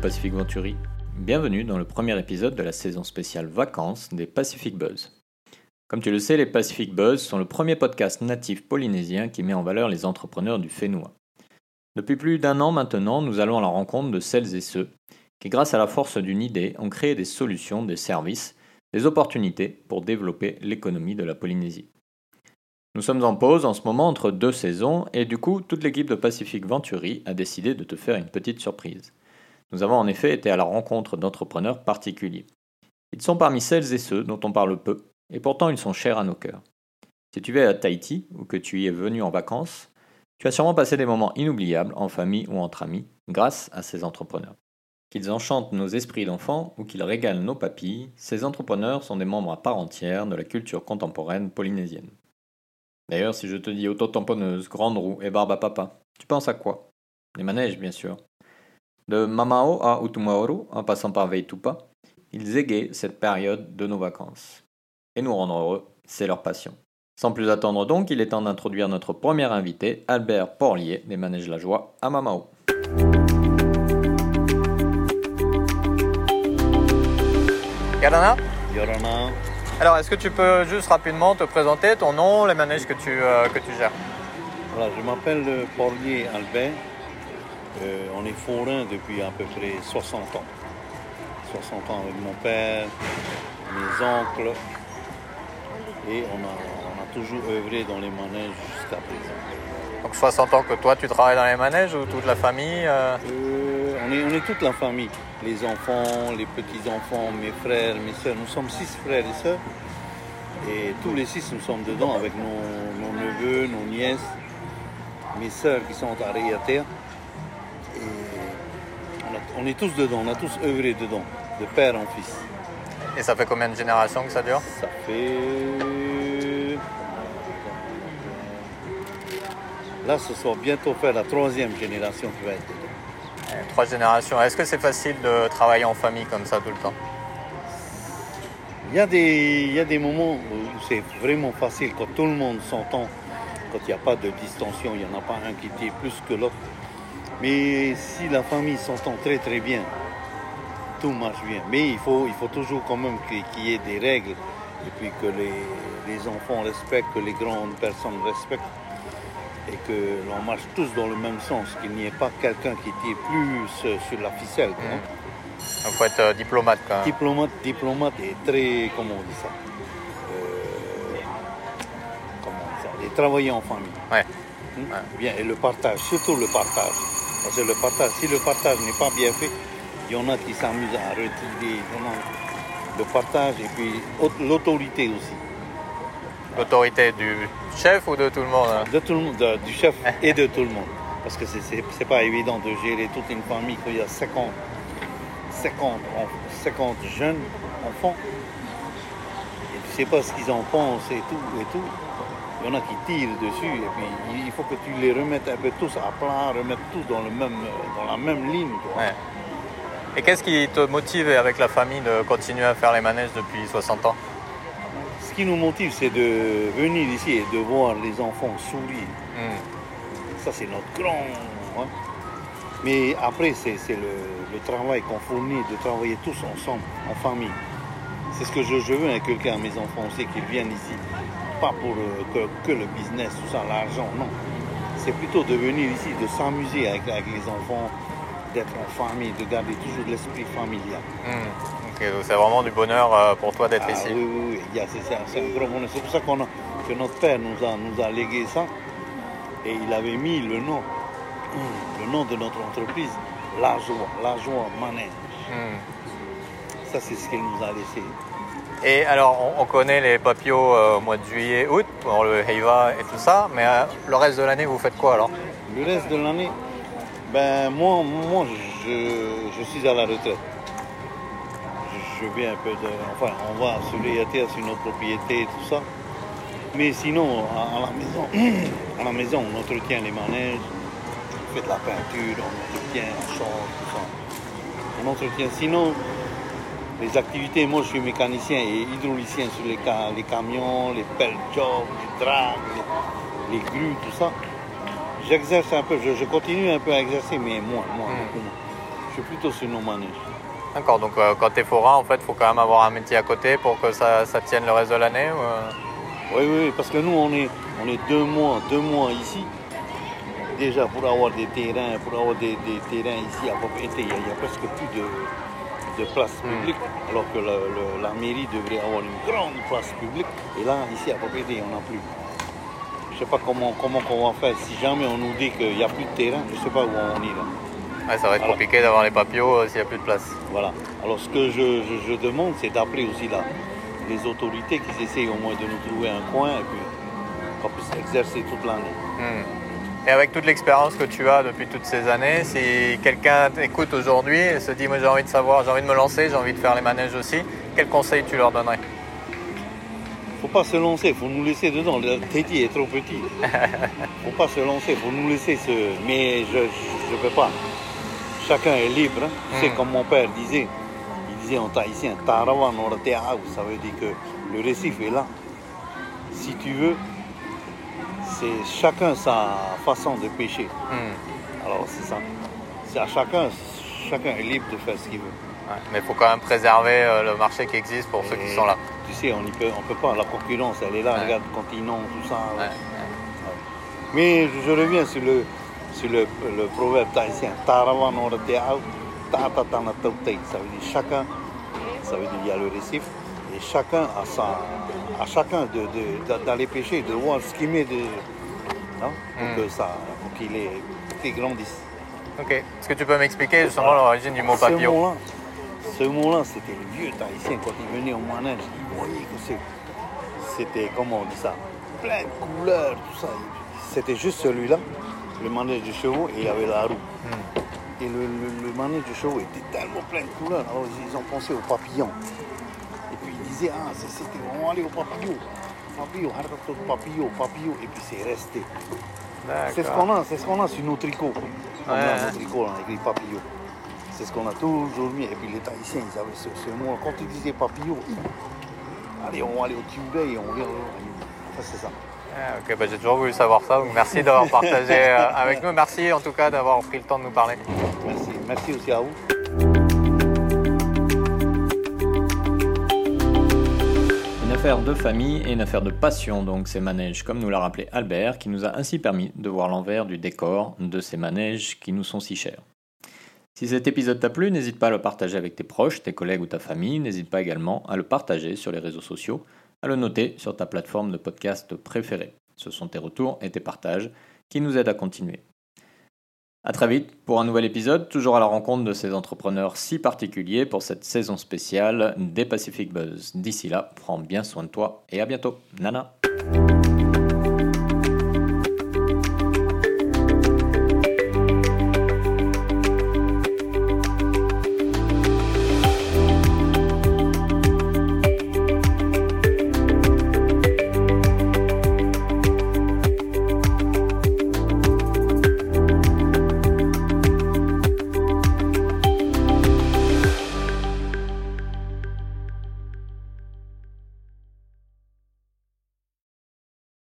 Pacific Venturi. Bienvenue dans le premier épisode de la saison spéciale vacances des Pacific Buzz. Comme tu le sais, les Pacific Buzz sont le premier podcast natif polynésien qui met en valeur les entrepreneurs du Fénois. Depuis plus d'un an maintenant, nous allons à la rencontre de celles et ceux qui, grâce à la force d'une idée, ont créé des solutions, des services, des opportunités pour développer l'économie de la Polynésie. Nous sommes en pause en ce moment entre deux saisons et du coup, toute l'équipe de Pacific Venturi a décidé de te faire une petite surprise. Nous avons en effet été à la rencontre d'entrepreneurs particuliers. Ils sont parmi celles et ceux dont on parle peu, et pourtant ils sont chers à nos cœurs. Si tu es à Tahiti ou que tu y es venu en vacances, tu as sûrement passé des moments inoubliables en famille ou entre amis grâce à ces entrepreneurs. Qu'ils enchantent nos esprits d'enfants ou qu'ils régalent nos papilles, ces entrepreneurs sont des membres à part entière de la culture contemporaine polynésienne. D'ailleurs, si je te dis auto-tamponneuse, grande roue et barbe à papa, tu penses à quoi? Les manèges, bien sûr. De Mamao à Utumaoru, en passant par Veitupa, ils égayent cette période de nos vacances. Et nous rendre heureux, c'est leur passion. Sans plus attendre donc, il est temps d'introduire notre premier invité, Albert Porlier, des Manèges La Joie, à Mamao. Yarana Yorana, Alors, est-ce que tu peux juste rapidement te présenter ton nom, les manèges que tu, euh, que tu gères? Voilà, je m'appelle Porlier Albert. Euh, on est forain depuis à peu près 60 ans. 60 ans avec mon père, mes oncles. Et on a, on a toujours œuvré dans les manèges jusqu'à présent. Donc, 60 ans que toi, tu travailles dans les manèges ou toute la famille euh? Euh, on, est, on est toute la famille. Les enfants, les petits-enfants, mes frères, mes soeurs. Nous sommes six frères et sœurs. Et tous les six, nous sommes dedans avec nos, nos neveux, nos nièces, mes sœurs qui sont à terre. On, est tous dedans, on a tous œuvré dedans, de père en fils. Et ça fait combien de générations que ça dure? Ça fait. Là, ce soit bientôt faire la troisième génération qui va être dedans. Euh, Trois générations. Est-ce que c'est facile de travailler en famille comme ça tout le temps? Il y, a des, il y a des moments où c'est vraiment facile, quand tout le monde s'entend, quand il n'y a pas de distension, il n'y en a pas un qui tire plus que l'autre. Mais si la famille s'entend très très bien, tout marche bien. Mais il faut, il faut toujours quand même qu'il y ait des règles et puis que les, les enfants respectent, que les grandes personnes respectent et que l'on marche tous dans le même sens, qu'il n'y ait pas quelqu'un qui tire plus euh, sur la ficelle. hein. Il faut être euh, diplomate quand même. Diplomate, diplomate et très, comment on dit ça Euh, Comment on dit ça Et travailler en famille. Ouais. Hmm? Bien, et le partage, surtout le partage. Parce que le partage, si le partage n'est pas bien fait, il y en a qui s'amusent à retirer vraiment le partage et puis au- l'autorité aussi. L'autorité du chef ou de tout le monde hein? De tout le de- du chef et de tout le monde. Parce que c'est- pas évident de gérer toute une famille quand il y a 50, 50, en- 50 jeunes enfants. Et tu sais pas ce qu'ils en pensent et tout et tout. Il y en a qui tirent dessus et puis il faut que tu les remettes un peu tous à plat, remettre tous dans, le même, dans la même ligne. quoi. Ouais. Et qu'est-ce qui te motive avec la famille de continuer à faire les manèges depuis 60 ans? Ce qui nous motive, c'est de venir ici et de voir les enfants sourire. Hmm. Ça, c'est notre grand. hein. Mais après, c'est c'est le, le travail qu'on fournit, de travailler tous ensemble, en famille. C'est ce que je, je veux inculquer à mes enfants aussi, qu'ils viennent ici. Pas pour que, que le business, tout ça, l'argent, non. C'est plutôt de venir ici, de s'amuser avec, avec les enfants, d'être en famille, de garder toujours l'esprit familial. Hmm. C'est vraiment du bonheur euh, pour toi d'être Ah, ici. oui, oui, oui. C'est un, gros bonheur. C'est pour ça qu'on que notre père nous a, nous a légué ça. Et il avait mis le nom, le nom de notre entreprise, La Joie, La Joie Manège. Hmm. Ça, c'est ce qu'il nous a laissé. Et alors, on, on connaît les papillots euh, au mois de juillet, août, pour le Heiva et tout ça, mais euh, le reste de l'année, vous faites quoi alors? Le reste de l'année, ben moi, moi je, suis à la retraite. Je, je viens un peu de. Enfin, on va sur les terres, sur nos propriétés et tout ça. Mais sinon, à, à la maison, à la maison, on entretient les manèges, on fait de la peinture, on entretient, on change, tout ça. On entretient. Sinon, les activités, moi je suis mécanicien et hydraulicien sur les, ca- les camions, les pelle jobs, les dragues, les, grues, tout ça. J'exerce un peu, je, je continue un peu à exercer, mais moins, moins, Mm. beaucoup moins. Je suis plutôt sur nos manèges. D'accord, donc euh, quand tu es forain, en fait, il faut quand même avoir un métier à côté pour que ça, ça tienne le reste de l'année ou, euh? Oui, oui, parce que nous, on est, on est deux mois, deux mois ici. Déjà, pour avoir des terrains, pour avoir des, des terrains ici à propriété, il il y a presque plus de, de place Hmm. publique, alors que le- le- la mairie devrait avoir une grande place publique. Et là, ici à propriété, on n'a plus. Je ne sais pas comment, comment on va faire. Si jamais on nous dit qu'il n'y a plus de terrain, je ne sais pas où on est là. Ça va être Alors- compliqué d'avoir les papios euh, s'il n'y a plus de place. Voilà. Alors ce que je, je- je demande, c'est d'appeler aussi là les autorités qui essayent au moins de nous trouver un coin et puis qu'on puisse exercer toute l'année. Hmm. Et avec toute l'expérience que tu as depuis toutes ces années, si quelqu'un t'écoute aujourd'hui et se dit moi j'ai envie de savoir, j'ai envie de me lancer, j'ai envie de faire les manèges aussi, quel conseil tu leur donnerais? Faut pas se lancer, faut nous laisser dedans. Le Teddy est trop petit. faut pas se lancer, faut nous laisser se. Mais je ne peux pas. Chacun est libre. hein. Tu sais, Mm. comme mon père disait, il disait en tahitien, Tarawa no Teaou, ça veut dire que le récif est là. Si tu veux, c'est chacun sa façon de pêcher. Hmm. Alors c'est ça. C'est à chacun, chacun est libre de faire ce qu'il veut. Ouais, Mais il faut quand même préserver euh, le marché qui existe pour ceux qui sont là. Tu sais, on ne peut, on peut pas. La concurrence, elle est là. Ouais. Regarde, continent, tout ça. Ouais. Mais je, je reviens sur le, sur le, le proverbe tei. Ça veut dire chacun, ça veut dire il y a le récif. Et chacun a sa, à chacun de, de- d'a- d'aller pêcher, de voir ce qu'il met de, non, pour Mm. que ça, pour qu'il ait- qu'il grandisse. Ok. Est-ce que tu peux m'expliquer justement Voilà. l'origine du mot Ce papillon mot-là, ce mot-là, c'était le vieux tahitien quand il venait au manège. Il voyait que c'est- c'était, comment on dit ça, plein de couleurs, tout ça. C'était juste celui-là, le manège de chevaux, et il y avait la roue. Hmm. Et le, le- le manège de chevaux était tellement plein de couleurs, alors ils ont pensé au papillon. Disaient, ah, c'était, on va aller au papillon. Papillon, papillon, papillon, et puis c'est resté. C'est ce qu'on a, c'est ce qu'on a sur nos tricots. On Ouais, a nos tricots, on a écrit papillon. C'est ce qu'on a toujours mis. Et puis les Tahitiens, ils avaient ce, ce mot. Quand ils disaient papillon, allez, on va aller au Tibet et on vient. Ça, c'est ça. Ok, bah, j'ai toujours voulu savoir ça, donc merci d'avoir partagé euh, avec nous. Merci en tout cas d'avoir pris le temps de nous parler. Merci. Merci aussi à vous. Affaire de famille et une affaire de passion, donc ces manèges, comme nous l'a rappelé Albert, qui nous a ainsi permis de voir l'envers du décor de ces manèges qui nous sont si chers. Si cet épisode t'a plu, n'hésite pas à le partager avec tes proches, tes collègues ou ta famille. N'hésite pas également à le partager sur les réseaux sociaux, à le noter sur ta plateforme de podcast préférée. Ce sont tes retours et tes partages qui nous aident à continuer. A très vite pour un nouvel épisode, toujours à la rencontre de ces entrepreneurs si particuliers pour cette saison spéciale des Pacific Buzz. D'ici là, prends bien soin de toi et à bientôt. Nana